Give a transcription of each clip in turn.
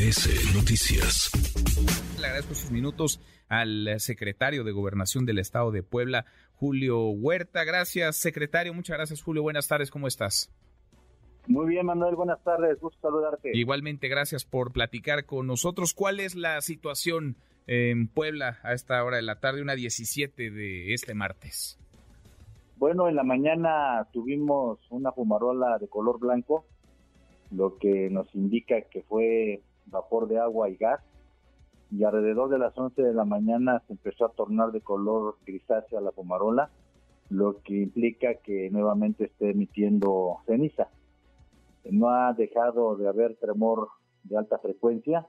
MBS Noticias. Le agradezco sus minutos al secretario de Gobernación del Estado de Puebla, Julio Huerta. Gracias, secretario. Muchas gracias, Julio. Buenas tardes. ¿Cómo estás? Muy bien, Manuel. Buenas tardes. Gusto saludarte. Igualmente, gracias por platicar con nosotros. ¿Cuál es la situación en Puebla a esta hora de la tarde, una 17 de este martes? Bueno, en la mañana tuvimos una fumarola de color blanco, lo que nos indica que fue vapor de agua y gas. Y alrededor de las 11 de la mañana se empezó a tornar de color grisácea la fumarola, lo que implica que nuevamente esté emitiendo ceniza. No ha dejado de haber tremor de alta frecuencia,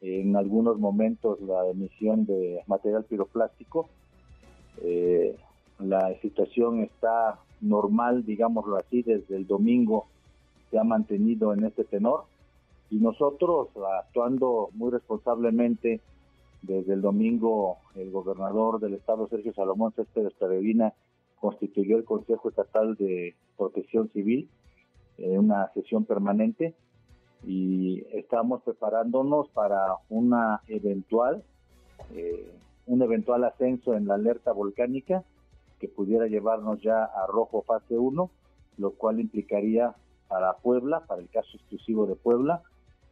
en algunos momentos la emisión de material piroplástico. Eh, la situación está normal, digámoslo así, desde el domingo se ha mantenido en este tenor y nosotros actuando muy responsablemente desde el domingo el gobernador del estado Sergio Salomón Céspedes Peregrina constituyó el Consejo Estatal de Protección Civil en una sesión permanente y estamos preparándonos para una eventual eh, un eventual ascenso en la alerta volcánica que pudiera llevarnos ya a rojo fase 1, lo cual implicaría para Puebla, para el caso exclusivo de Puebla,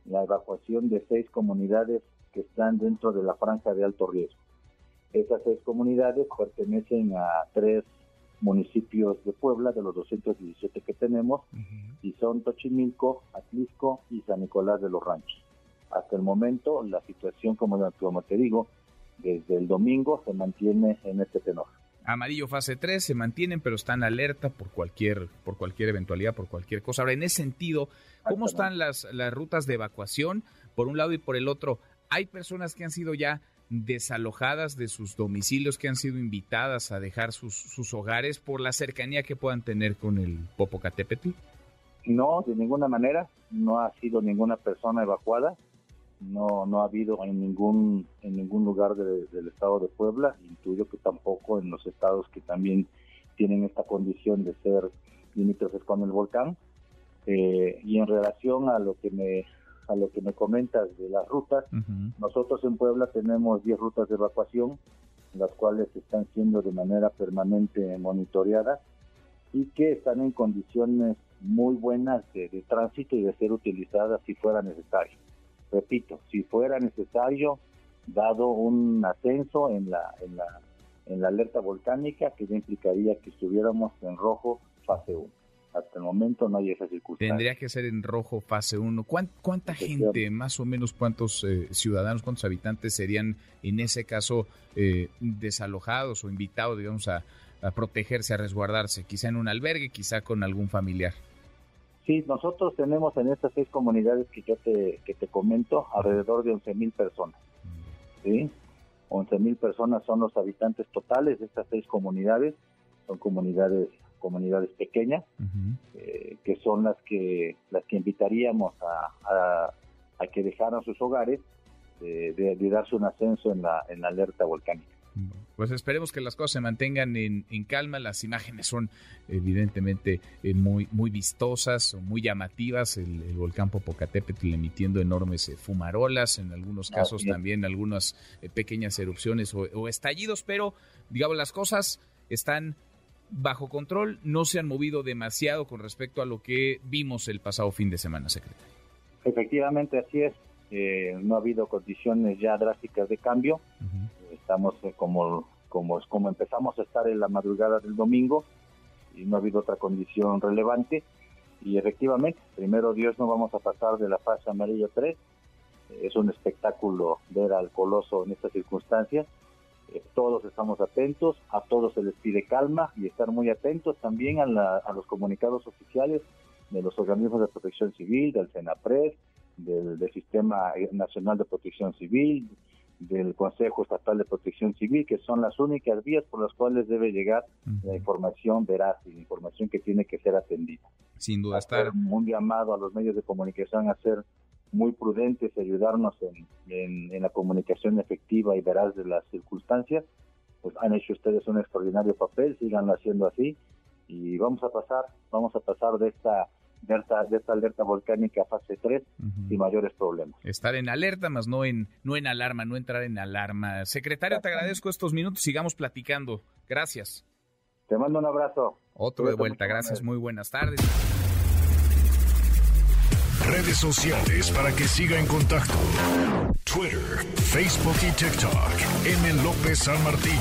la evacuación de seis comunidades que están dentro de la franja de alto riesgo. Esas seis comunidades pertenecen a tres municipios de Puebla, de los 217 que tenemos, y son Tochimilco, Atlisco y San Nicolás de los Ranchos. Hasta el momento, la situación, como, como te digo, desde el domingo se mantiene en este tenor amarillo fase 3 se mantienen, pero están alerta por cualquier, por cualquier eventualidad, por cualquier cosa. Ahora, en ese sentido, ¿cómo están las, las rutas de evacuación por un lado y por el otro? ¿Hay personas que han sido ya desalojadas de sus domicilios, que han sido invitadas a dejar sus, sus hogares por la cercanía que puedan tener con el Popocatépetl? No, de ninguna manera. No ha sido ninguna persona evacuada no no ha habido en ningún en ningún lugar del estado de Puebla intuyo que tampoco en los estados que también tienen esta condición de ser limítrofes con el volcán. Eh, y en relación a lo que me a lo que me comentas de las rutas nosotros en Puebla tenemos 10 rutas de evacuación las cuales están siendo de manera permanente monitoreadas y que están en condiciones muy buenas de tránsito y de ser utilizadas si fuera necesario repito, si fuera necesario, dado un ascenso en la, en la, en la alerta volcánica, que ya implicaría que estuviéramos en rojo fase 1. Hasta el momento no hay esa circunstancia. Tendría que ser en rojo fase 1. ¿Cuánta, gente, más o menos cuántos eh, ciudadanos, cuántos habitantes serían en ese caso eh, desalojados o invitados, digamos, a, a protegerse, a resguardarse? Quizá en un albergue, quizá con algún familiar. Sí, nosotros tenemos en estas seis comunidades que yo te, que te comento alrededor de 11 mil personas. ¿sí? 11 mil personas son los habitantes totales de estas seis comunidades. Son comunidades comunidades pequeñas eh, que son las que las que invitaríamos a, a, que dejaran sus hogares de, de, darse un ascenso en la, en la alerta volcánica. Pues esperemos que las cosas se mantengan en, calma. Las imágenes son evidentemente eh, muy, muy vistosas, muy llamativas. El, volcán Popocatépetl emitiendo enormes eh, fumarolas, en algunos casos también algunas eh, pequeñas erupciones o, estallidos, pero digamos las cosas están bajo control, no se han movido demasiado con respecto a lo que vimos el pasado fin de semana, secretario. Efectivamente, así es. no ha habido condiciones ya drásticas de cambio estamos eh, como, como, como empezamos a estar en la madrugada del domingo y no ha habido otra condición relevante. Y efectivamente, primero Dios no vamos a pasar de la fase amarillo 3. Es un espectáculo ver al coloso en estas circunstancias. Eh, todos estamos atentos, a todos se les pide calma y estar muy atentos también a, a los comunicados oficiales de los organismos de protección civil, del CENAPRED, del, del Sistema Nacional de Protección Civil, del Consejo Estatal de Protección Civil, que son las únicas vías por las cuales debe llegar la información veraz y la información que tiene que ser atendida. Sin duda, estar un llamado a los medios de comunicación a ser muy prudentes y ayudarnos en, en, la comunicación efectiva y veraz de las circunstancias. Pues han hecho ustedes un extraordinario papel, síganlo haciendo así y vamos a pasar, vamos a pasar de esta de esta, de esta alerta volcánica fase 3 y mayores problemas. Estar en alerta, más no en, no en alarma, no entrar en alarma. Secretario, te agradezco estos minutos, sigamos platicando. Gracias. Te mando un abrazo. Otro de vuelta, gracias, muy buenas tardes. Redes sociales para que siga en contacto: Twitter, Facebook y TikTok. M. López San Martín.